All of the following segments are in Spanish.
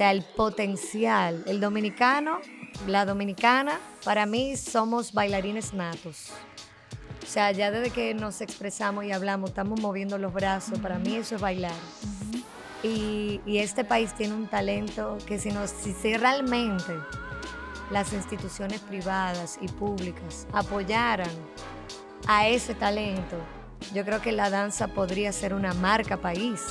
sea, el potencial. El dominicano, la dominicana, para mí somos bailarines natos. O sea, ya desde que nos expresamos y hablamos, estamos moviendo los brazos, para mí eso es bailar. y, este país tiene un talento que si, nos, si realmente las instituciones privadas y públicas apoyaran a ese talento, yo creo que la danza podría ser una marca país.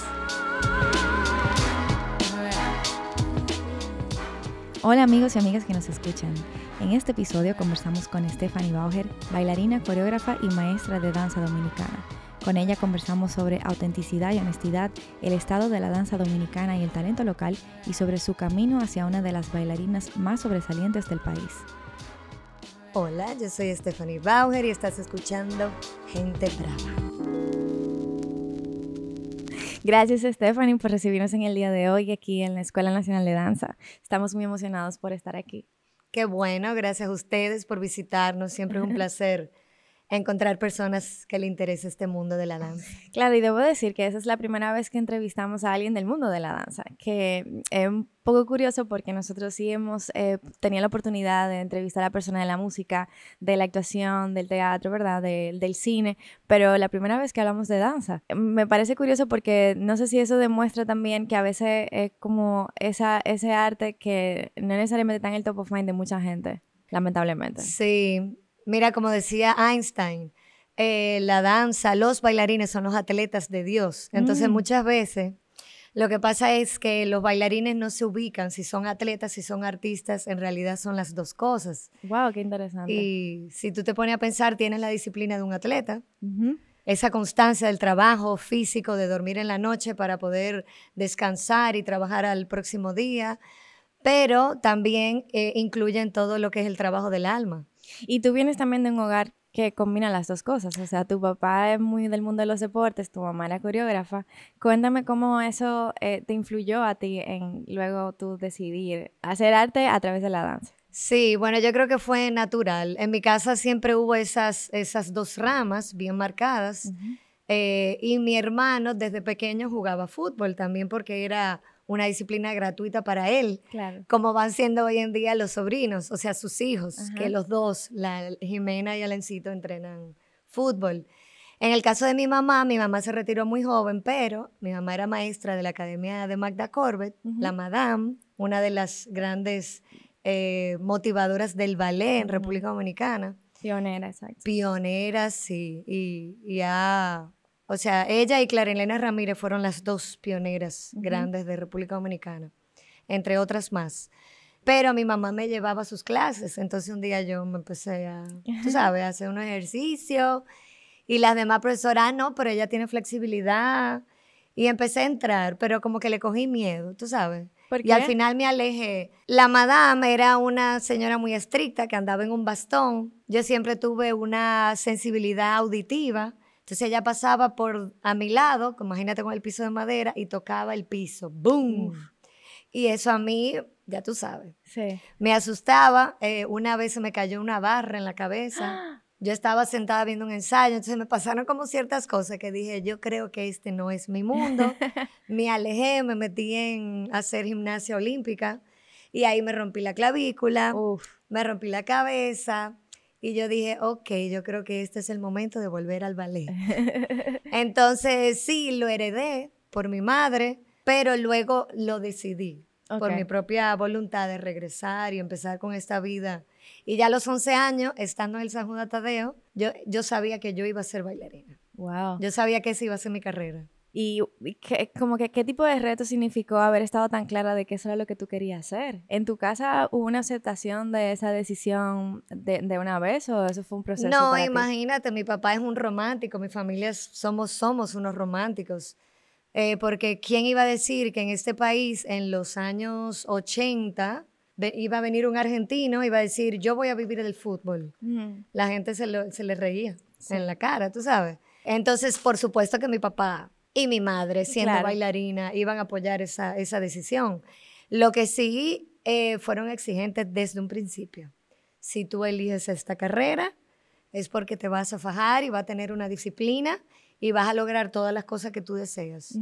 Hola amigos y amigas que nos escuchan. En este episodio conversamos con Stephanie Bauer, bailarina, coreógrafa y maestra de danza dominicana. Con ella conversamos sobre autenticidad y honestidad, el estado de la danza dominicana y el talento local y sobre su camino hacia una de las bailarinas más sobresalientes del país. Hola, yo soy Stephanie Bauer y estás escuchando Gente Brava. Gracias Stephanie por recibirnos en el día de hoy aquí en la Escuela Nacional de Danza. Estamos muy emocionados por estar aquí. Qué bueno, gracias a ustedes por visitarnos. Siempre es un placer encontrar personas que le interese este mundo de la danza. Claro, y debo decir que esa es la primera vez que entrevistamos a alguien del mundo de la danza, que es un poco curioso porque nosotros sí hemos eh, tenido la oportunidad de entrevistar a personas de la música, de la actuación, del teatro, ¿verdad? del cine, pero la primera vez que hablamos de danza. Me parece curioso porque no sé si eso demuestra también que a veces es como esa, ese arte que no necesariamente está en el top of mind de mucha gente, lamentablemente. Sí, Mira, como decía Einstein, eh, la danza, los bailarines son los atletas de Dios. Entonces, mm. muchas veces lo que pasa es que los bailarines no se ubican si son atletas, si son artistas, en realidad son las dos cosas. Wow, qué interesante. Y si tú te pones a pensar, tienes la disciplina de un atleta. Esa constancia del trabajo físico, de dormir en la noche para poder descansar y trabajar al próximo día, pero también eh, incluyen todo lo que es el trabajo del alma. Y tú vienes también de un hogar que combina las dos cosas. O sea, tu papá es muy del mundo de los deportes, tu mamá era coreógrafa. Cuéntame cómo eso eh, te influyó a ti en luego tú decidir hacer arte a través de la danza. Sí, bueno, yo creo que fue natural. En mi casa siempre hubo esas, esas dos ramas bien marcadas. Eh, y mi hermano desde pequeño jugaba fútbol también porque era una disciplina gratuita para él, como van siendo hoy en día los sobrinos, o sea, sus hijos, que los dos, la Jimena y Alencito, entrenan fútbol. En el caso de mi mamá, mi mamá se retiró muy joven, pero mi mamá era maestra de la Academia de Magda Corbett, la Madame, una de las grandes eh, motivadoras del ballet en República Dominicana. Pionera, exacto. Pionera, sí, y, y ha o sea, ella y Clarilena Ramírez fueron las dos pioneras grandes de República Dominicana, entre otras más. Pero mi mamá me llevaba a sus clases, entonces un día yo me empecé a, tú sabes, a hacer un ejercicio y las demás profesoras, ah, no, pero ella tiene flexibilidad. Y empecé a entrar, pero como que le cogí miedo, tú sabes. Y al final me alejé. La madame era una señora muy estricta que andaba en un bastón. Yo siempre tuve una sensibilidad auditiva entonces ella pasaba por a mi lado, imagínate con el piso de madera, y tocaba el piso. ¡Boom! Y eso a mí, ya tú sabes, sí. me asustaba. Eh, una vez se me cayó una barra en la cabeza. Yo estaba sentada viendo un ensayo, entonces me pasaron como ciertas cosas que dije, yo creo que este no es mi mundo. me alejé, me metí en hacer gimnasia olímpica y ahí me rompí la clavícula, me rompí la cabeza, y yo dije, ok, yo creo que este es el momento de volver al ballet. Entonces, sí, lo heredé por mi madre, pero luego lo decidí por mi propia voluntad de regresar y empezar con esta vida. Y ya a los 11 años, estando en el San Juan de Tadeo, yo, yo sabía que yo iba a ser bailarina. Wow. Yo sabía que esa iba a ser mi carrera. Y, qué, como que, ¿qué tipo de reto significó haber estado tan clara de que eso era lo que tú querías hacer? ¿En tu casa hubo una aceptación de esa decisión de, de una vez o eso fue un proceso? No, imagínate, mi papá es un romántico, mi familia somos, somos unos románticos. Eh, porque ¿quién iba a decir que en este país en los años 80 iba a venir un argentino y iba a decir, yo voy a vivir del fútbol? La gente se, se le reía en la cara, tú sabes. Entonces, por supuesto que mi papá y mi madre, siendo bailarina, iban a apoyar esa, esa decisión. Lo que sí eh, fueron exigentes desde un principio. Si tú eliges esta carrera, es porque te vas a fajar y vas a tener una disciplina y vas a lograr todas las cosas que tú deseas.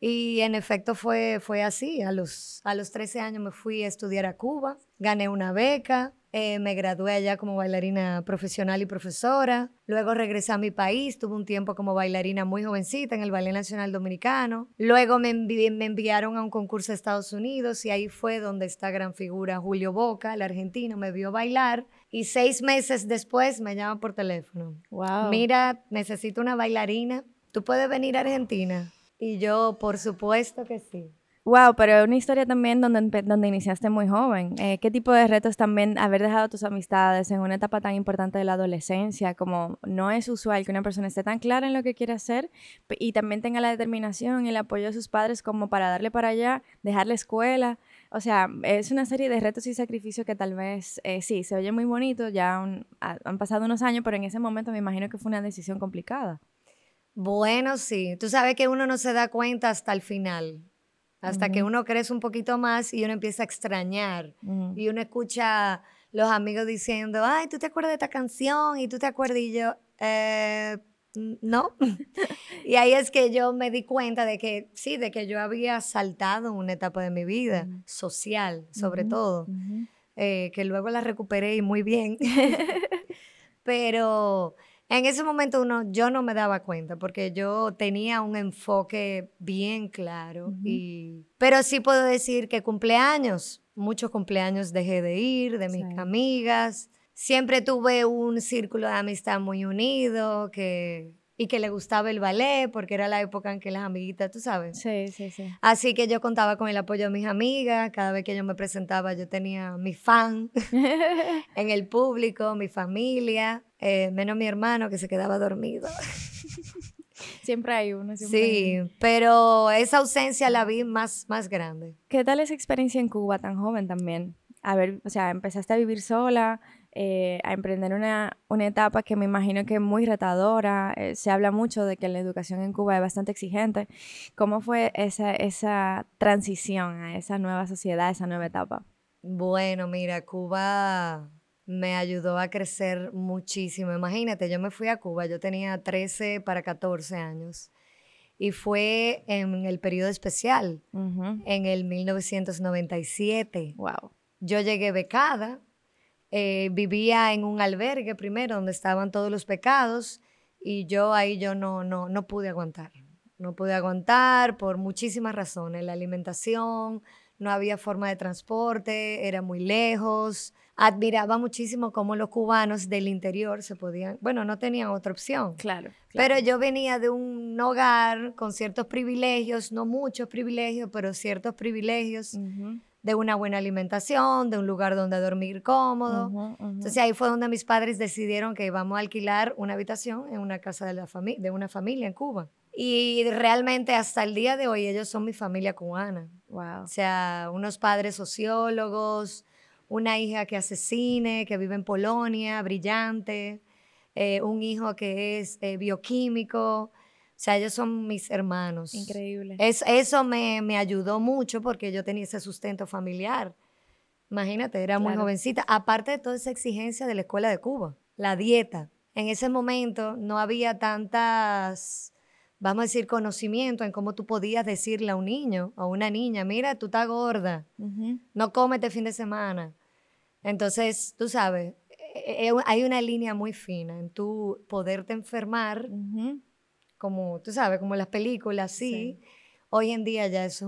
Y en efecto fue, fue así. A los, a los 13 años me fui a estudiar a Cuba, gané una beca, eh, me gradué allá como bailarina profesional y profesora. Luego regresé a mi país, tuve un tiempo como bailarina muy jovencita en el Ballet Nacional Dominicano. Luego me, me enviaron a un concurso de Estados Unidos y ahí fue donde esta gran figura Julio Boca, el argentino, me vio bailar. Y seis meses después me llama por teléfono. Wow. Mira, necesito una bailarina. ¿Tú puedes venir a Argentina? Y yo, por supuesto que sí. Wow, pero una historia también donde, donde iniciaste muy joven. Eh, ¿Qué tipo de retos también haber dejado tus amistades en una etapa tan importante de la adolescencia? Como no es usual que una persona esté tan clara en lo que quiere hacer y también tenga la determinación y el apoyo de sus padres como para darle para allá, dejar la escuela. O sea, es una serie de retos y sacrificios que tal vez, eh, sí, se oye muy bonito, ya han pasado unos años, pero en ese momento me imagino que fue una decisión complicada. Bueno, sí. Tú sabes que uno no se da cuenta hasta el final, hasta que uno crece un poquito más y uno empieza a extrañar y uno escucha los amigos diciendo, ay, ¿tú te acuerdas de esta canción? Y tú te acuerdas y yo, eh, no. y ahí es que yo me di cuenta de que sí, de que yo había saltado una etapa de mi vida, social sobre todo, eh, que luego la recuperé y muy bien. Pero en ese momento uno, yo no me daba cuenta porque yo tenía un enfoque bien claro. y, pero sí puedo decir que cumpleaños, muchos cumpleaños dejé de ir, de mis amigas. Siempre tuve un círculo de amistad muy unido que y que le gustaba el ballet porque era la época en que las amiguitas, tú sabes. Sí, sí, sí. Así que yo contaba con el apoyo de mis amigas, cada vez que yo me presentaba yo tenía mi fan en el público, mi familia, eh, menos mi hermano que se quedaba dormido. Siempre hay uno. sí, pero esa ausencia la vi más, más grande. ¿Qué tal esa experiencia en Cuba tan joven también? A ver, o sea, empezaste a vivir sola, eh, a emprender una, una, etapa que me imagino que es muy retadora. Eh, se habla mucho de que la educación en Cuba es bastante exigente. ¿Cómo fue esa, esa transición a esa nueva sociedad, a esa nueva etapa? Bueno, mira, Cuba me ayudó a crecer muchísimo. Imagínate, yo me fui a Cuba, yo tenía 13 para 14 años. Y fue en el periodo especial, en el 1997. Wow. Yo llegué becada, eh, vivía en un albergue primero donde estaban todos los pecados y yo ahí yo no, no, no pude aguantar. No pude aguantar por muchísimas razones. La alimentación, no había forma de transporte, era muy lejos. Admiraba muchísimo cómo los cubanos del interior se podían, bueno, no tenían otra opción. Claro. Pero yo venía de un hogar con ciertos privilegios, no muchos privilegios, pero ciertos privilegios de una buena alimentación, de un lugar donde dormir cómodo. Entonces ahí fue donde mis padres decidieron que íbamos a alquilar una habitación en una casa de, la de una familia en Cuba. Y realmente hasta el día de hoy ellos son mi familia cubana. Wow. O sea, unos padres sociólogos, una hija que hace cine, que vive en Polonia, brillante, eh, un hijo que es eh, bioquímico. O sea, ellos son mis hermanos. Increíble. Es, eso me, me, ayudó mucho porque yo tenía ese sustento familiar. Imagínate, era muy jovencita. Aparte de toda esa exigencia de la escuela de Cuba, la dieta. En ese momento no había tantas, vamos a decir, conocimiento en cómo tú podías decirle a un niño o a una niña, mira, tú estás gorda, no comes este fin de semana. Entonces, tú sabes, e, e, hay una línea muy fina en tú poderte enfermar como, tú sabes, como las películas, sí. Hoy en día ya es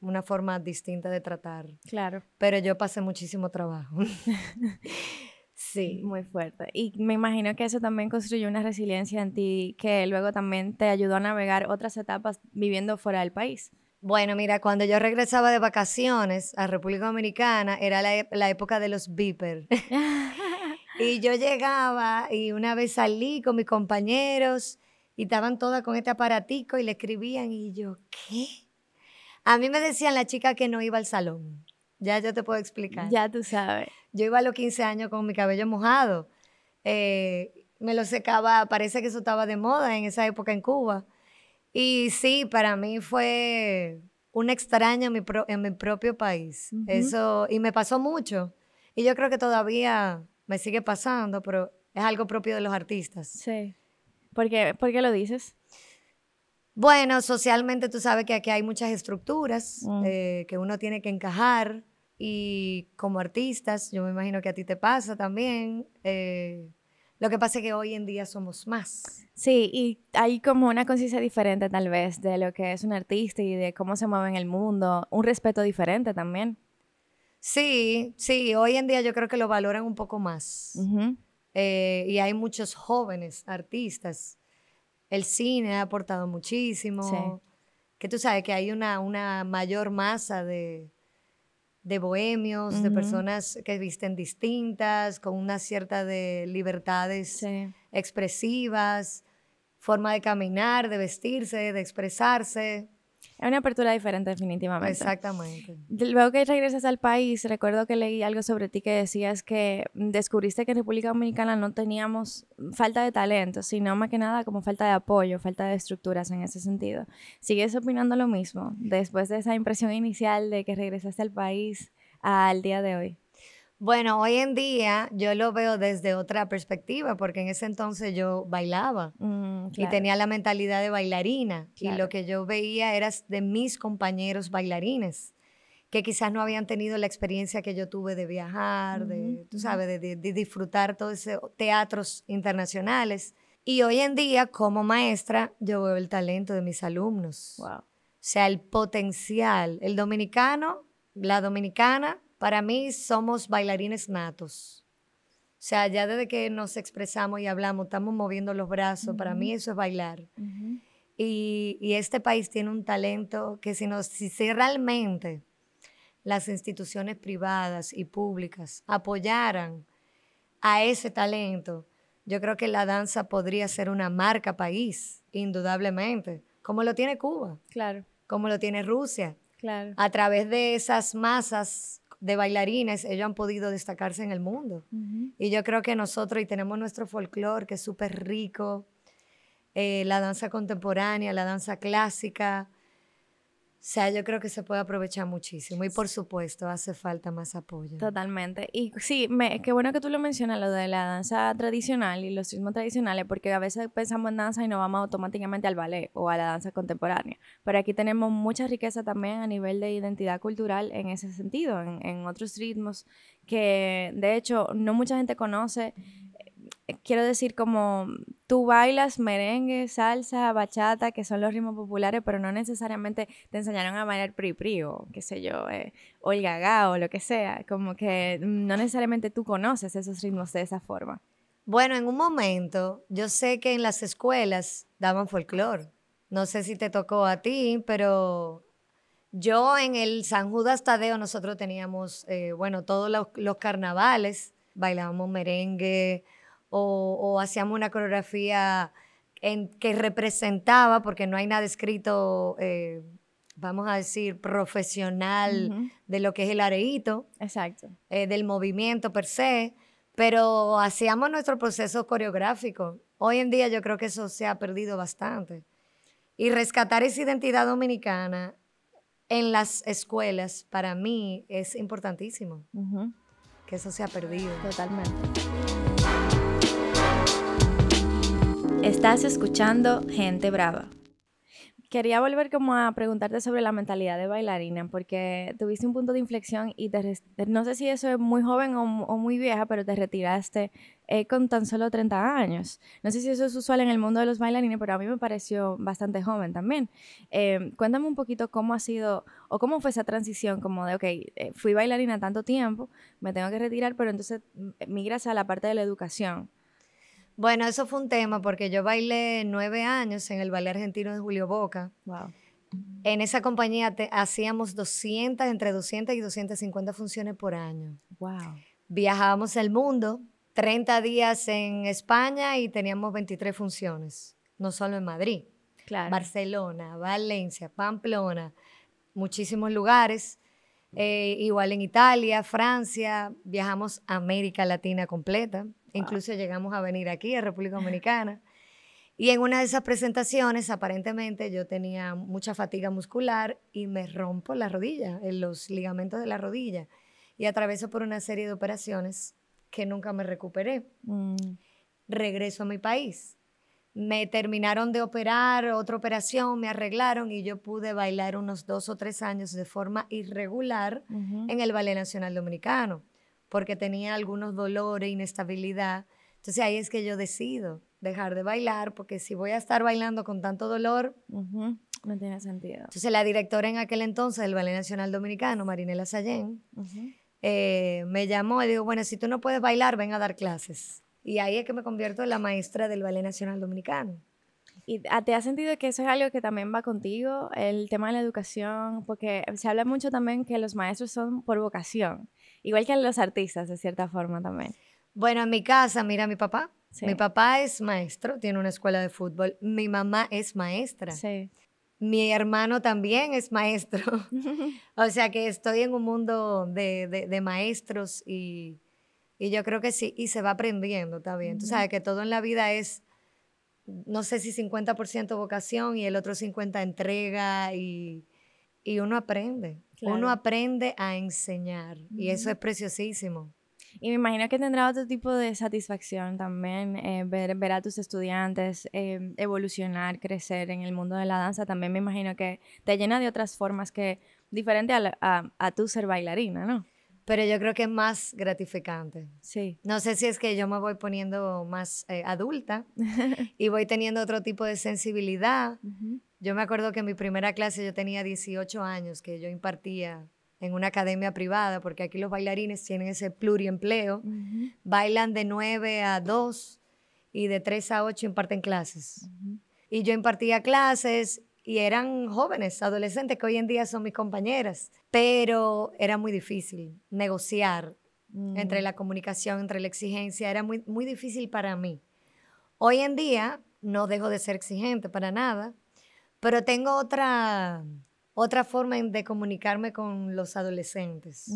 una forma distinta de tratar. Claro. Pero yo pasé muchísimo trabajo. sí. Muy fuerte. Y me imagino que eso también construyó una resiliencia en ti que luego también te ayudó a navegar otras etapas viviendo fuera del país. Bueno, mira, cuando yo regresaba de vacaciones a República Dominicana, era la, la época de los beeper. y yo llegaba y una vez salí con mis compañeros y estaban todas con este aparatico y le escribían y yo, ¿qué? A mí me decían la chica que no iba al salón. Ya yo te puedo explicar. Ya tú sabes. Yo iba a los 15 años con mi cabello mojado. Eh, me lo secaba, parece que eso estaba de moda en esa época en Cuba. Y sí, para mí fue un extraño en mi, en mi propio país. Eso, y me pasó mucho. Y yo creo que todavía me sigue pasando, pero es algo propio de los artistas. Sí. ¿Por qué, lo dices? Bueno, socialmente tú sabes que aquí hay muchas estructuras Mm. eh, que uno tiene que encajar y como artistas, yo me imagino que a ti te pasa también. eh, lo que pasa es que hoy en día somos más. Sí, y hay como una conciencia diferente tal vez de lo que es un artista y de cómo se mueve en el mundo, un respeto diferente también. Sí, sí, hoy en día yo creo que lo valoran un poco más. Eh, y hay muchos jóvenes artistas. El cine ha aportado muchísimo. Sí. Que tú sabes que hay una, una mayor masa de, de bohemios, de personas que visten distintas, con una cierta de libertades Sí. expresivas, forma de caminar, de vestirse, de expresarse. Es una apertura diferente definitivamente. Exactamente. Luego que regresas al país, recuerdo que leí algo sobre ti que decías que descubriste que en República Dominicana no teníamos falta de talento, sino más que nada como falta de apoyo, falta de estructuras en ese sentido. ¿Sigues opinando lo mismo después de esa impresión inicial de que regresaste al país al día de hoy? Bueno, hoy en día yo lo veo desde otra perspectiva, porque en ese entonces yo bailaba. Mm, y tenía la mentalidad de bailarina. Y lo que yo veía era de mis compañeros bailarines, que quizás no habían tenido la experiencia que yo tuve de viajar, de, Ujú, tú sabes, de, de- de disfrutar todos esos teatros internacionales. Y hoy en día, como maestra, yo veo el talento de mis alumnos. Wow. O sea, el potencial. El dominicano, la dominicana, para mí somos bailarines natos. O sea, ya desde que nos expresamos y hablamos, estamos moviendo los brazos. Para mí eso es bailar. Y este país tiene un talento que si, nos, si, si realmente las instituciones privadas y públicas apoyaran a ese talento, yo creo que la danza podría ser una marca país, indudablemente, como lo tiene Cuba, Claro, como lo tiene Rusia. claro. A través de esas masas de bailarines, ellos han podido destacarse en el mundo. Y yo creo que nosotros, y tenemos nuestro folclore, que es súper rico, eh, la danza contemporánea, la danza clásica. O sea, yo creo que se puede aprovechar muchísimo. Y por supuesto, hace falta más apoyo. Totalmente. Y sí, me, qué bueno que tú lo mencionas, lo de la danza tradicional y los ritmos tradicionales, porque a veces pensamos en danza y nos vamos automáticamente al ballet o a la danza contemporánea. Pero aquí tenemos mucha riqueza también a nivel de identidad cultural en ese sentido, en, en otros ritmos que de hecho no mucha gente conoce. Eh, Quiero decir, como tú bailas merengue, salsa, bachata, que son los ritmos populares, pero no necesariamente te enseñaron a bailar pri pri o qué sé yo, eh, o el gaga o lo que sea. Como que no necesariamente tú conoces esos ritmos de esa forma. Bueno, en un momento, yo sé que en las escuelas daban folclore. No sé si te tocó a ti, pero yo en el San Judas Tadeo nosotros teníamos, eh, bueno, todos los, los carnavales, bailábamos merengue o, o hacíamos una coreografía en, que representaba, porque no hay nada escrito, eh, vamos a decir, profesional Ujú. de lo que es el areíto Exacto. eh, del movimiento per se, pero hacíamos nuestro proceso coreográfico. Hoy en día yo creo que eso se ha perdido bastante. Y rescatar esa identidad dominicana en las escuelas, para mí, es importantísimo, Ujú. que eso se ha perdido. Totalmente. Estás escuchando Gente Brava. Quería volver como a preguntarte sobre la mentalidad de bailarina, porque tuviste un punto de inflexión y te no sé si eso es muy joven o, mu- o muy vieja, pero te retiraste eh, con tan solo 30 años. No sé si eso es usual en el mundo de los bailarines, pero a mí me pareció bastante joven también. Eh, cuéntame un poquito cómo ha sido o cómo fue esa transición, como de, ok, eh, fui bailarina tanto tiempo, me tengo que retirar, pero entonces mm, migras a la parte de la educación. Bueno, eso fue un tema porque yo bailé nueve años en el Ballet Argentino de Julio Boca. Wow. En esa compañía te- hacíamos 200, entre 200 y 250 funciones por año. Wow. Viajábamos el mundo, 30 días en España y teníamos 23 funciones, no solo en Madrid, Claro. Barcelona, Valencia, Pamplona, muchísimos lugares, eh, igual en Italia, Francia, viajamos a América Latina completa, incluso llegamos a venir aquí a República Dominicana. Y en una de esas presentaciones, aparentemente, yo tenía mucha fatiga muscular y me rompo la rodilla, en los ligamentos de la rodilla. Y atraveso por una serie de operaciones que nunca me recuperé. Mm, Regreso a mi país. me terminaron de operar, otra operación, me arreglaron y yo pude bailar unos dos o tres años de forma irregular en el Ballet Nacional Dominicano, porque tenía algunos dolores, inestabilidad. Entonces ahí es que yo decido dejar de bailar, porque si voy a estar bailando con tanto dolor... No tiene sentido. Entonces la directora en aquel entonces del Ballet Nacional Dominicano, Marinela Sayén, eh, me llamó y dijo, bueno, si tú no puedes bailar, ven a dar clases. Y ahí es que me convierto en la maestra del Ballet Nacional Dominicano. ¿Y te has sentido que eso es algo que también va contigo, el tema de la educación? Porque se habla mucho también que los maestros son por vocación, igual que los artistas, de cierta forma también. Bueno, en mi casa, mira, mi papá. Mi papá es maestro, tiene una escuela de fútbol. Mi mamá es maestra. Sí. Mi hermano también es maestro. o sea que estoy en un mundo de maestros y, y yo creo que sí, y se va aprendiendo, está bien. Tú sabes que todo en la vida es, no sé si 50% vocación y el otro 50% entrega y, uno aprende. Uno aprende a enseñar y eso es preciosísimo. Y me imagino que tendrá otro tipo de satisfacción también, eh, ver, ver, a tus estudiantes eh, evolucionar, crecer en el mundo de la danza. También me imagino que te llena de otras formas que diferente a, a, a tu ser bailarina, ¿no? pero yo creo que es más gratificante. Sí. No sé si es que yo me voy poniendo más eh, adulta y voy teniendo otro tipo de sensibilidad. Yo me acuerdo que en mi primera clase yo tenía 18 años, que yo impartía en una academia privada, porque aquí los bailarines tienen ese pluriempleo, bailan de 9 a 2 y de 3 a 8 imparten clases. Y yo impartía clases y eran jóvenes, adolescentes, que hoy en día son mis compañeras, pero era muy difícil negociar entre mm. la comunicación, entre la exigencia, era muy, muy difícil para mí. Hoy en día no dejo de ser exigente para nada, pero tengo otra, otra forma de comunicarme con los adolescentes.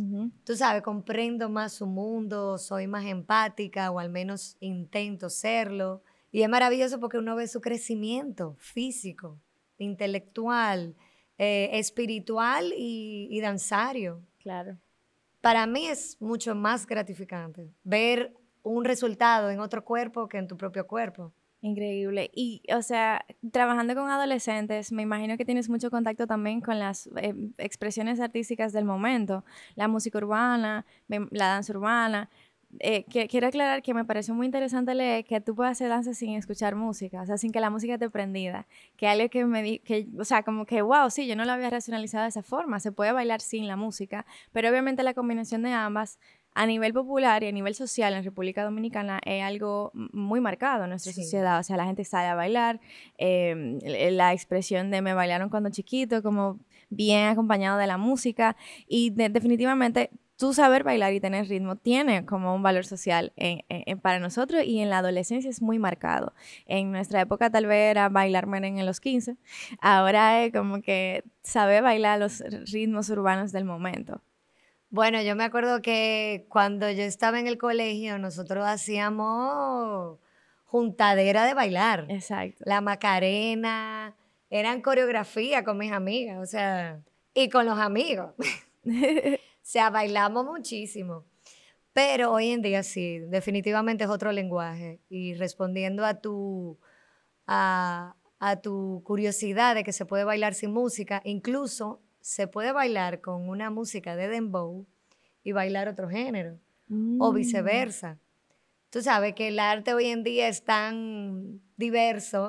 Tú sabes, comprendo más su mundo, soy más empática o al menos intento serlo. Y es maravilloso porque uno ve su crecimiento físico, intelectual, eh, espiritual y, danzario. Claro. Para mí es mucho más gratificante ver un resultado en otro cuerpo que en tu propio cuerpo. Increíble. Y, o sea, trabajando con adolescentes, me imagino que tienes mucho contacto también con las eh, expresiones artísticas del momento, la música urbana, la danza urbana. Eh, quiero aclarar que me pareció muy interesante leer que tú puedes hacer danza sin escuchar música, o sea, sin que la música te prendida. Que algo que me di, que, o sea, como que, wow, sí, yo no lo había racionalizado de esa forma, se puede bailar sin la música, pero obviamente la combinación de ambas a nivel popular y a nivel social en República Dominicana es algo muy marcado en nuestra sociedad. O sea, la gente sale a bailar, em, la expresión de me bailaron cuando chiquito, como bien acompañado de la música. Y definitivamente tú saber bailar y tener ritmo tiene como un valor social para nosotros y en la adolescencia es muy marcado. En nuestra época tal vez era bailar meren en los 15, ahora es como que saber bailar los ritmos urbanos del momento. Bueno, yo me acuerdo que cuando yo estaba en el colegio nosotros hacíamos juntadera de bailar. Exacto. La Macarena, eran coreografía con mis amigas, o sea, y con los amigos. O sea, bailamos muchísimo. Pero hoy en día sí, definitivamente es otro lenguaje. Y respondiendo a tu, a, tu curiosidad de que se puede bailar sin música, incluso se puede bailar con una música de dembow y bailar otro género, o mm. viceversa. Tú sabes que el arte hoy en día es tan diverso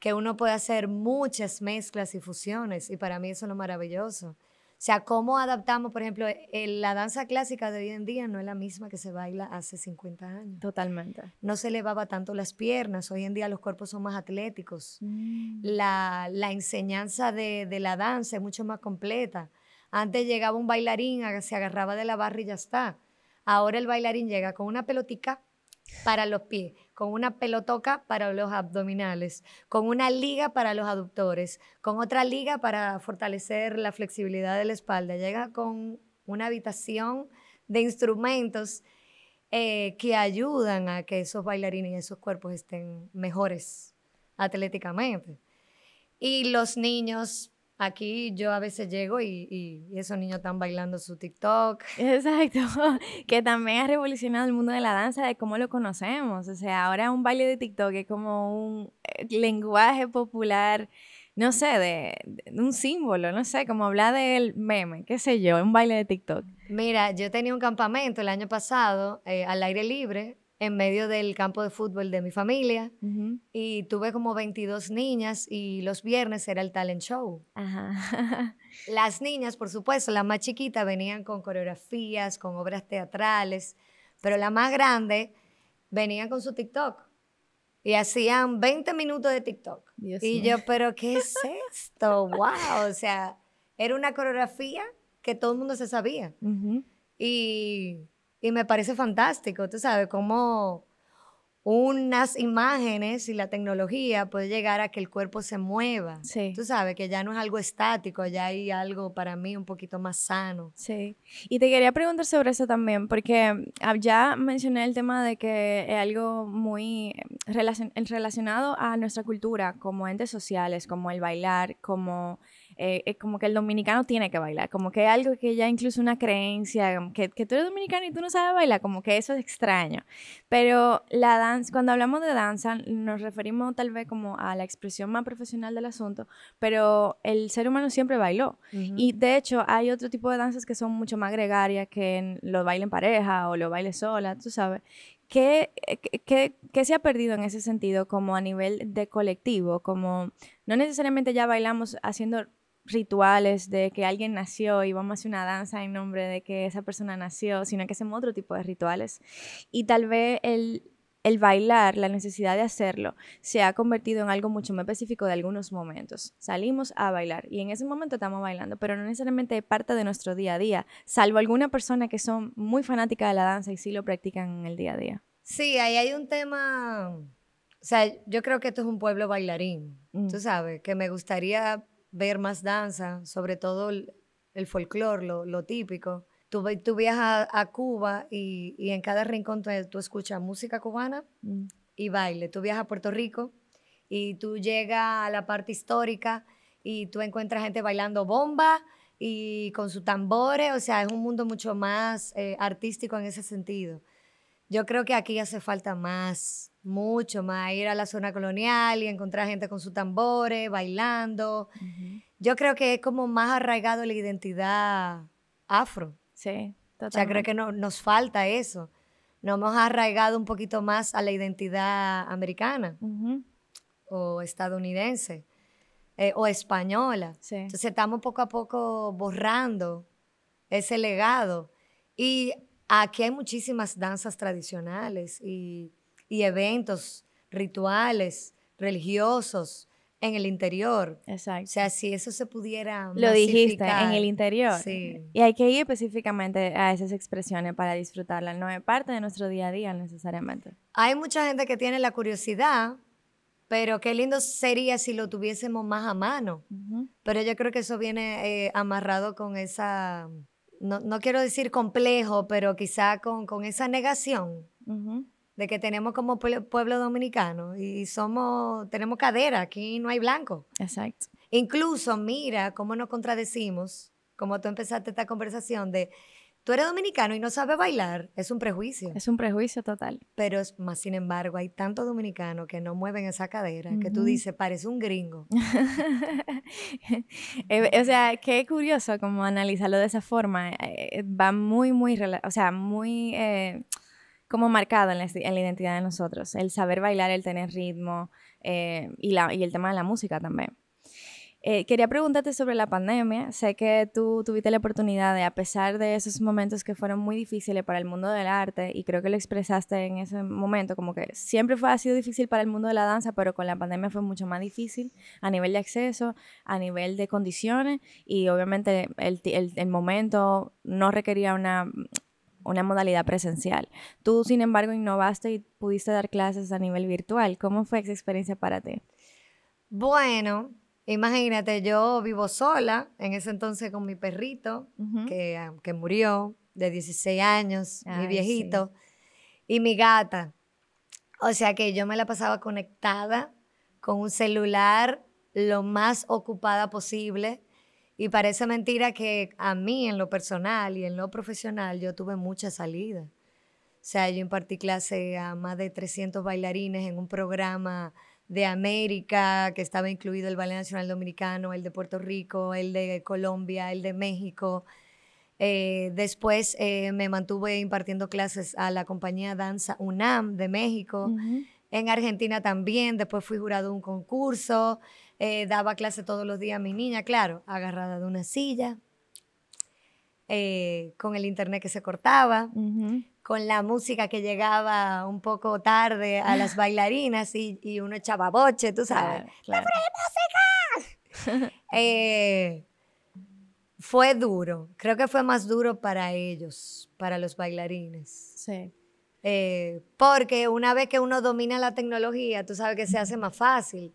que uno puede hacer muchas mezclas y fusiones, y para mí eso es lo maravilloso. O sea, cómo adaptamos, por ejemplo, la danza clásica de hoy en día no es la misma que se baila hace 50 años. Totalmente. No se elevaba tanto las piernas, hoy en día los cuerpos son más atléticos. Mm. La, enseñanza de, de, la danza es mucho más completa. Antes llegaba un bailarín, se agarraba de la barra y ya está. Ahora el bailarín llega con una pelotica para los pies, con una pelotoca para los abdominales, con una liga para los aductores, con otra liga para fortalecer la flexibilidad de la espalda. Llega con una habitación de instrumentos eh, que ayudan a que esos bailarines y esos cuerpos estén mejores atléticamente. Y los niños Aquí yo a veces llego y, y, esos niños están bailando su TikTok. Exacto, que también ha revolucionado el mundo de la danza, de cómo lo conocemos. O sea, ahora un baile de TikTok es como un eh, lenguaje popular, no sé, de, un símbolo, no sé, como hablar del meme, qué sé yo, un baile de TikTok. Mira, yo tenía un campamento el año pasado eh, al aire libre en medio del campo de fútbol de mi familia y tuve como 22 niñas y los viernes era el talent show. Las niñas, por supuesto, las más chiquitas venían con coreografías, con obras teatrales, pero la más grande venían con su TikTok y hacían 20 minutos de TikTok. y yo, pero ¿qué es esto? ¡Wow! O sea, era una coreografía que todo el mundo se sabía. Y y me parece fantástico, tú sabes, cómo unas imágenes y la tecnología puede llegar a que el cuerpo se mueva. Sí. Tú sabes que ya no es algo estático, ya hay algo para mí un poquito más sano. Sí. Y te quería preguntar sobre eso también, porque ah, ya mencioné el tema de que es algo muy relacionado a nuestra cultura, como entes sociales, como el bailar, como eh, es como que el dominicano tiene que bailar, como que algo que ya incluso una creencia, que, que, tú eres dominicano y tú no sabes bailar, como que eso es extraño. Pero la danza, cuando hablamos de danza, nos referimos tal vez como a la expresión más profesional del asunto, pero el ser humano siempre bailó. Y de hecho hay otro tipo de danzas que son mucho más gregarias, que lo bailen pareja o lo baile sola, tú sabes. ¿Qué, ¿Qué, qué, se ha perdido en ese sentido como a nivel de colectivo? Como no necesariamente ya bailamos haciendo rituales de que alguien nació y vamos a hacer una danza en nombre de que esa persona nació, sino que hacemos otro tipo de rituales. Y tal vez el, el bailar, la necesidad de hacerlo, se ha convertido en algo mucho más específico de algunos momentos. Salimos a bailar y en ese momento estamos bailando, pero no necesariamente parte de nuestro día a día, salvo alguna persona que son muy fanáticas de la danza y sí lo practican en el día a día. Sí, ahí hay un tema, o sea, yo creo que esto es un pueblo bailarín, mm. tú sabes, que me gustaría ver más danza, sobre todo el, el folclore, lo, típico. Tú, tú viajas a, Cuba y, en cada rincón tú, escuchas música cubana mm. y baile. Tú viajas a Puerto Rico y tú llegas a la parte histórica y tú encuentras gente bailando bomba y con sus tambores. O sea, es un mundo mucho más eh, artístico en ese sentido. Yo creo que aquí hace falta más, mucho más, ir a la zona colonial y encontrar gente con sus tambores, bailando. Yo creo que es como más arraigado la identidad afro. Sí, totalmente. O sea, creo que no, nos falta eso. Nos hemos arraigado un poquito más a la identidad americana o estadounidense eh, o española. Entonces estamos poco a poco borrando ese legado. Y Aquí hay muchísimas danzas tradicionales y, eventos, rituales, religiosos en el interior. Exacto. O sea, si eso se pudiera. Lo dijiste, en el interior. Sí. Y hay que ir específicamente a esas expresiones para disfrutarlas. No es parte de nuestro día a día necesariamente. Hay mucha gente que tiene la curiosidad, pero qué lindo sería si lo tuviésemos más a mano. Pero yo creo que eso viene eh, amarrado con esa no, quiero decir complejo, pero quizá con, esa negación de que tenemos como pueblo dominicano y somos, tenemos cadera, aquí no hay blanco. Exacto. Incluso mira cómo nos contradecimos, como tú empezaste esta conversación de tú eres dominicano y no sabes bailar, es un prejuicio. Es un prejuicio total. Pero es más, sin embargo, hay tantos dominicanos que no mueven esa cadera que tú dices, parece un gringo. Eh, o sea, qué curioso como analizarlo de esa forma. Eh, va muy, muy, o sea, muy... Eh, como marcado en la, identidad de nosotros, el saber bailar, el tener ritmo y, la, y el tema de la música también. Eh, quería preguntarte sobre la pandemia. Sé que tú tuviste la oportunidad de, a pesar de esos momentos que fueron muy difíciles para el mundo del arte, y creo que lo expresaste en ese momento, como que siempre fue, ha sido difícil para el mundo de la danza, pero con la pandemia fue mucho más difícil a nivel de acceso, a nivel de condiciones, y obviamente el, el, momento no requería una una modalidad presencial. Tú, sin embargo, innovaste y pudiste dar clases a nivel virtual. ¿Cómo fue esa experiencia para ti? Bueno, Imagínate, yo vivo sola, en ese entonces con mi perrito, que, ah, que, murió de 16 años, mi viejito, y mi gata. O sea que yo me la pasaba conectada con un celular lo más ocupada posible. Y parece mentira que a mí en lo personal y en lo profesional yo tuve mucha salida. O sea, yo impartí clase a más de 300 bailarines en un programa de América, que estaba incluido el Ballet Nacional Dominicano, el de Puerto Rico, el de Colombia, el de México. Eh, después eh, me mantuve impartiendo clases a la compañía Danza UNAM de México. En Argentina también, después fui jurado de un concurso, eh, daba clase todos los días a mi niña, claro, agarrada de una silla, con el internet que se cortaba, con la música que llegaba un poco tarde a las bailarinas y, y uno echaba boche, tú sabes. Claro, música! fue duro. Creo que fue más duro para ellos, para los bailarines. Sí. Eh, porque una vez que uno domina la tecnología, tú sabes que se hace más fácil.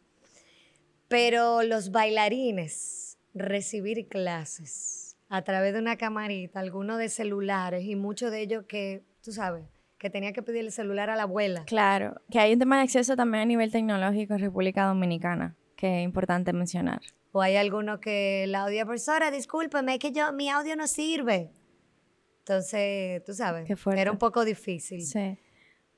Pero los bailarines, recibir clases a través de una camarita, algunos de celulares y muchos de ellos que, tú sabes, que tenía que pedir el celular a la abuela. Claro, que hay un tema de acceso también a nivel tecnológico en República Dominicana, que es importante mencionar. O hay alguno que la audio profesora, discúlpeme, es que yo, mi audio no sirve. Entonces, tú sabes, era un poco difícil. Sí.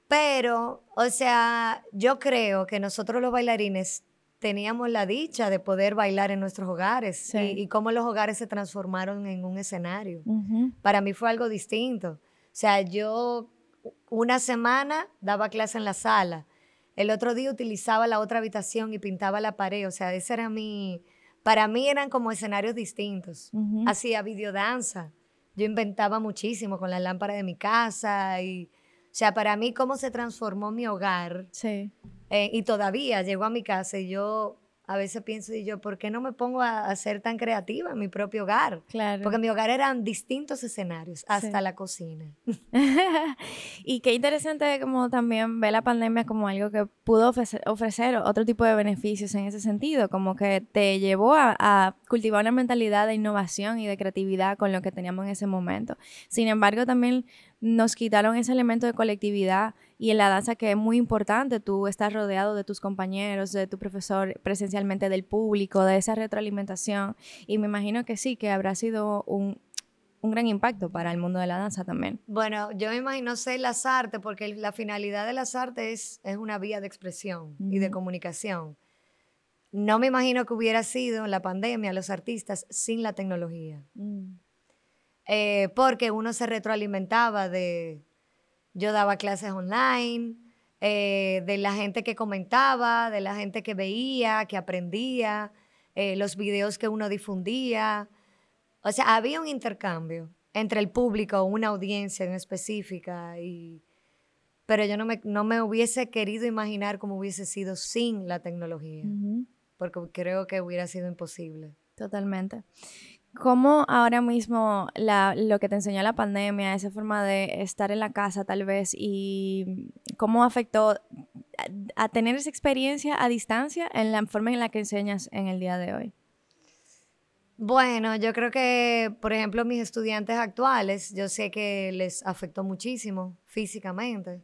Pero, o sea, yo creo que nosotros los bailarines teníamos la dicha de poder bailar en nuestros hogares y, cómo los hogares se transformaron en un escenario. Para mí fue algo distinto. O sea, yo una semana daba clase en la sala, el otro día utilizaba la otra habitación y pintaba la pared. O sea, ese era mi, para mí eran como escenarios distintos. Hacía videodanza. Yo inventaba muchísimo con la lámpara de mi casa y, o sea, para mí cómo se transformó mi hogar. Sí. Eh, y todavía llego a mi casa y yo a veces pienso y yo, ¿por qué no me pongo a, ser tan creativa en mi propio hogar? Claro. Porque mi hogar eran distintos escenarios, hasta la cocina. y qué interesante como también ve la pandemia como algo que pudo ofrecer, otro tipo de beneficios en ese sentido, como que te llevó a, a, cultivar una mentalidad de innovación y de creatividad con lo que teníamos en ese momento. Sin embargo, también nos quitaron ese elemento de colectividad y en la danza que es muy importante, tú estás rodeado de tus compañeros, de tu profesor, presencialmente del público, de esa retroalimentación y me imagino que sí, que habrá sido un, gran impacto para el mundo de la danza también. Bueno, yo me imagino ser las artes, porque la finalidad de las artes es, una vía de expresión y de comunicación. No me imagino que hubiera sido en la pandemia los artistas sin la tecnología. Mm. Eh, porque uno se retroalimentaba de, yo daba clases online, eh, de la gente que comentaba, de la gente que veía, que aprendía, eh, los videos que uno difundía. O sea, había un intercambio entre el público, una audiencia en específica, y, pero yo no me, no me hubiese querido imaginar cómo hubiese sido sin la tecnología, porque creo que hubiera sido imposible. Totalmente. ¿Cómo ahora mismo lo que te enseñó la pandemia, esa forma de estar en la casa tal vez, y cómo afectó a, tener esa experiencia a distancia en la forma en la que enseñas en el día de hoy? Bueno, yo creo que, por ejemplo, mis estudiantes actuales, yo sé que les afectó muchísimo físicamente,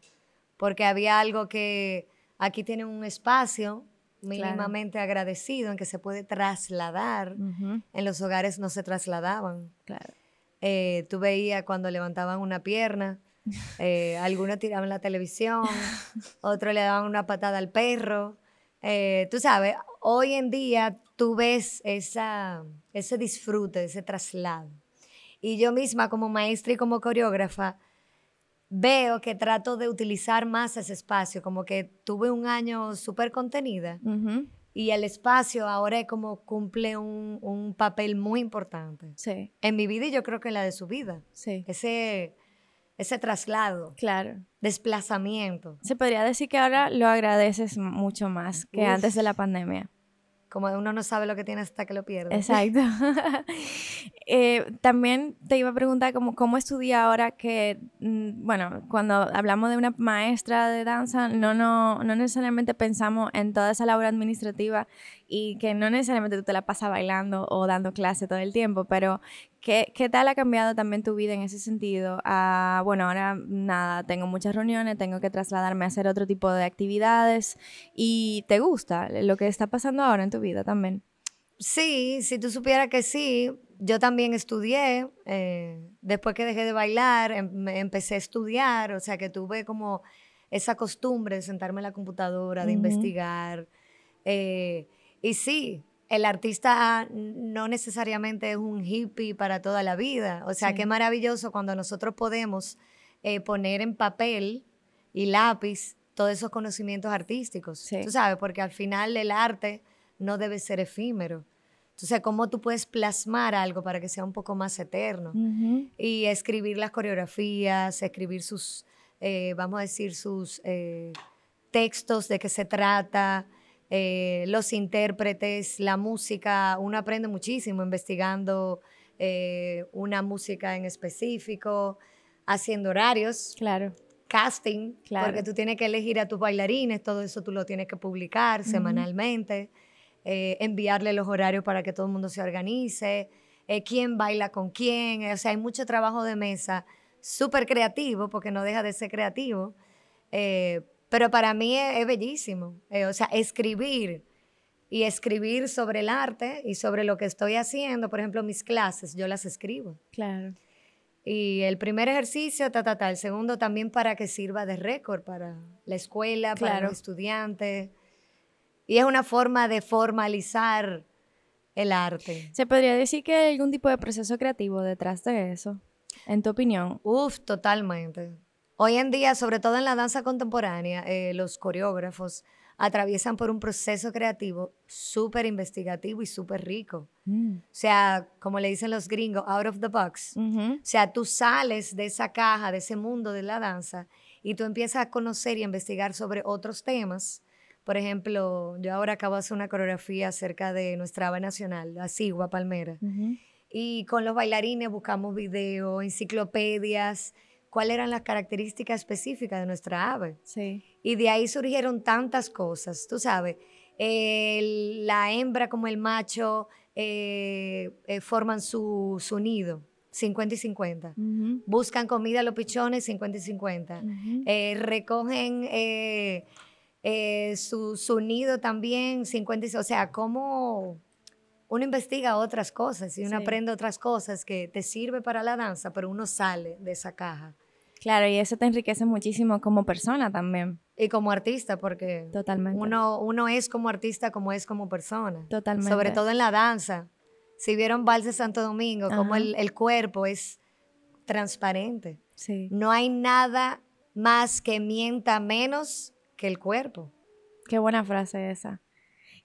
porque había algo que aquí tienen un espacio mínimamente agradecido en que se puede trasladar. En los hogares no se trasladaban. Claro. Eh, tú veías cuando levantaban una pierna, eh, algunos tiraban la televisión, otros le daban una patada al perro. Eh, tú sabes, hoy en día tú ves esa, ese disfrute, ese traslado. Y yo misma como maestra y como coreógrafa, veo que trato de utilizar más ese espacio, como que tuve un año súper contenida y el espacio ahora es como cumple un, un, papel muy importante sí. en mi vida y yo creo que en la de su vida. Sí. Ese, ese traslado. Claro. Desplazamiento. Se podría decir que ahora lo agradeces mucho más que antes de la pandemia como uno no sabe lo que tiene hasta que lo pierde. Exacto. Eh, también te iba a preguntar cómo, cómo estudia ahora que, mm, bueno, cuando hablamos de una maestra de danza, no, no, no necesariamente pensamos en toda esa labor administrativa y que no necesariamente tú te la pasas bailando o dando clase todo el tiempo, pero ¿Qué, ¿Qué, tal ha cambiado también tu vida en ese sentido? Ah, bueno, ahora nada, tengo muchas reuniones, tengo que trasladarme a hacer otro tipo de actividades. ¿Y te gusta lo que está pasando ahora en tu vida también? Sí, si tú supieras que sí, yo también estudié, eh, después que dejé de bailar, em, empecé a estudiar, o sea que tuve como esa costumbre de sentarme en la computadora, de investigar. Eh, y sí, el artista no necesariamente es un hippie para toda la vida. O sea, qué maravilloso cuando nosotros podemos eh, poner en papel y lápiz todos esos conocimientos artísticos. Tú sabes, porque al final el arte no debe ser efímero. Entonces, ¿cómo tú puedes plasmar algo para que sea un poco más eterno? Y escribir las coreografías, escribir sus, eh, vamos a decir, sus eh, textos, de qué se trata, eh, los intérpretes, la música. Uno aprende muchísimo investigando una música en específico, haciendo horarios. Claro casting, claro. porque tú tienes que elegir a tus bailarines, todo eso tú lo tienes que publicar semanalmente. Eh, enviarle los horarios para que todo el mundo se organice, eh, quién baila con quién, o sea, hay mucho trabajo de mesa, súper creativo, porque no deja de ser creativo, eh, pero para mí es, bellísimo, o sea, escribir y escribir sobre el arte y sobre lo que estoy haciendo, por ejemplo, mis clases, yo las escribo. Claro. Y el primer ejercicio, ta, ta, ta. El segundo también para que sirva de récord para la escuela, para los estudiantes. Y es una forma de formalizar el arte. ¿Se podría decir que hay algún tipo de proceso creativo detrás de eso? En tu opinión. Uf, totalmente. Hoy en día, sobre todo en la danza contemporánea, eh, los coreógrafos atraviesan por un proceso creativo súper investigativo y súper rico. Mm. O sea, como le dicen los gringos, out of the box. O sea, tú sales de esa caja, de ese mundo de la danza, y tú empiezas a conocer y a investigar sobre otros temas por ejemplo, yo ahora acabo de hacer una coreografía acerca de nuestra ave nacional, la Sigua Palmera. Y con los bailarines buscamos videos, enciclopedias, cuáles eran las características específicas de nuestra ave. Sí. Y de ahí surgieron tantas cosas, tú sabes. la hembra como el macho eh, eh, forman su, su, nido. 50 y 50. Buscan comida a los pichones, 50 y 50. Eh, recogen eh, su, su, nido también, 50, o sea, cómo uno investiga otras cosas y uno aprende otras cosas que te sirve para la danza, pero uno sale de esa caja. Claro, y eso te enriquece muchísimo como persona también. Y como artista, porque Totalmente. Uno, uno es como artista como es como persona. Totalmente. Sobre todo en la danza. Si vieron Vals Santo Domingo, como el, el, cuerpo es transparente. Sí. No hay nada más que mienta menos que el cuerpo. Qué buena frase esa.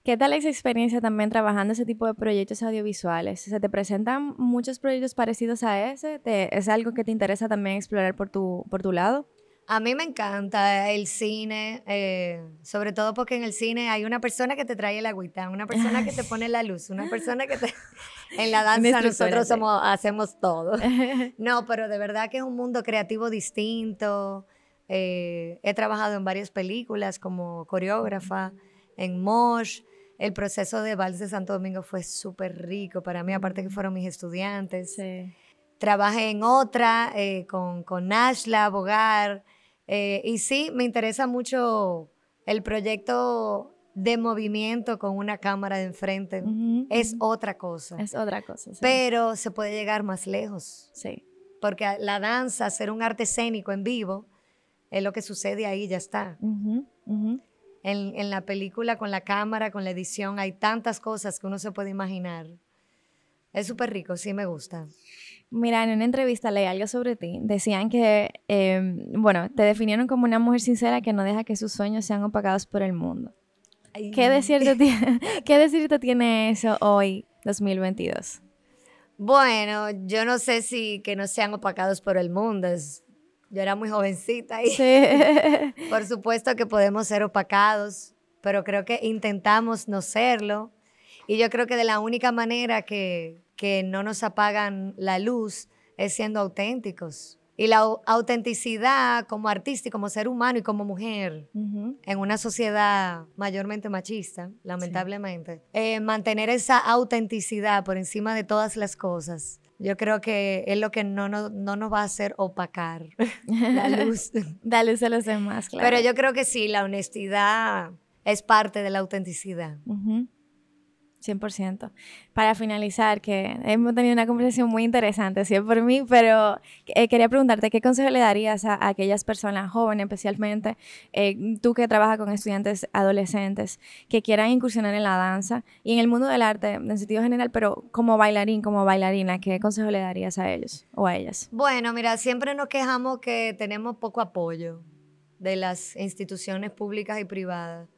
¿Qué tal esa experiencia también trabajando ese tipo de proyectos audiovisuales? ¿Se te presentan muchos proyectos parecidos a ese? ¿Es algo que te interesa también explorar por tu, por tu lado? A mí me encanta el cine, eh, sobre todo porque en el cine hay una persona que te trae el agüita, una persona que te pone la luz, una persona que te... En la danza nosotros somos, hacemos todo. No, pero de verdad que es un mundo creativo distinto. Eh, he trabajado en varias películas como coreógrafa, en Mosh. El proceso de Vals de Santo Domingo fue súper rico para mí, aparte que fueron mis estudiantes. Trabajé en otra eh, con, con Nashla, Bogar. Eh, y sí, me interesa mucho el proyecto de movimiento con una cámara de enfrente. es otra cosa. Es otra cosa. Pero se puede llegar más lejos. Sí. Porque la danza, ser un arte escénico en vivo, es lo que sucede ahí, ya está. En, la película, con la cámara, con la edición, hay tantas cosas que uno se puede imaginar. Es súper rico, sí me gusta. Mira, en una entrevista leí algo sobre ti. Decían que, em, bueno, te definieron como una mujer sincera que no deja que sus sueños sean opagados por el mundo. ¿Qué de, cierto ¿Qué de cierto tiene eso hoy, 2022? Bueno, yo no sé si que no sean opacados por el mundo. Es, yo era muy jovencita y por supuesto que podemos ser opacados, pero creo que intentamos no serlo. Y yo creo que de la única manera que, que no nos apagan la luz es siendo auténticos. Y la autenticidad como artista y como ser humano y como mujer en una sociedad mayormente machista, lamentablemente, eh, mantener esa autenticidad por encima de todas las cosas Yo creo que es lo que no, no, no nos va a hacer opacar la luz. da luz a los demás, claro. Pero yo creo que sí, la honestidad es parte de la autenticidad. 100%. Para finalizar, que hemos tenido una conversación muy interesante, sí, por mí, pero eh, quería preguntarte, ¿qué consejo le darías a, aquellas personas jóvenes, especialmente eh, tú que trabajas con estudiantes adolescentes, que quieran incursionar en la danza y en el mundo del arte en sentido general, pero como bailarín, como bailarina, ¿qué consejo le darías a ellos o a ellas? Bueno, mira, siempre nos quejamos que tenemos poco apoyo de las instituciones públicas y privadas.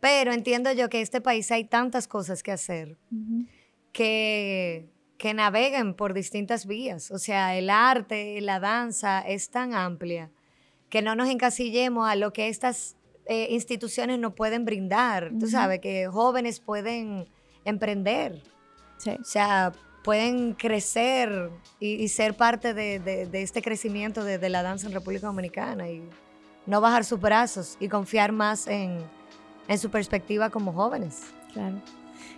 Pero entiendo yo que en este país hay tantas cosas que hacer que, que naveguen por distintas vías. O sea, el arte, la danza es tan amplia que no nos encasillemos a lo que estas eh, instituciones nos pueden brindar. Tú sabes, que jóvenes pueden emprender. O sea, pueden crecer y, ser parte de, este crecimiento de, de, la danza en República Dominicana y no bajar sus brazos y confiar más en, en su perspectiva como jóvenes. Claro.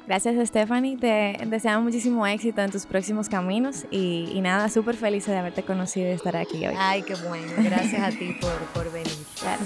Gracias Stephanie, te deseamos muchísimo éxito en tus próximos caminos y, nada, súper feliz de haberte conocido y de estar aquí hoy. Ay, qué bueno, gracias a ti por, por venir. Claro.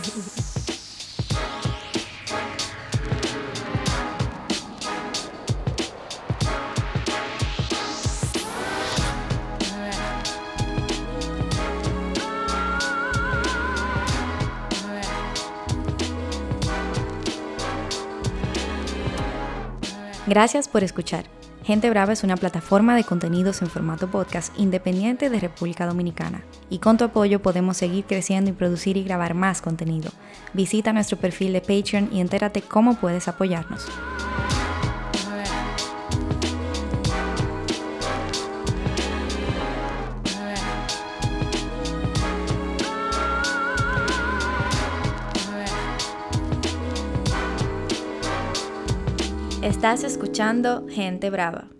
Gracias por escuchar. Gente Brava es una plataforma de contenidos en formato podcast independiente de República Dominicana. Y con tu apoyo podemos seguir creciendo y producir y grabar más contenido. Visita nuestro perfil de Patreon y entérate cómo puedes apoyarnos. Estás escuchando Gente Brava.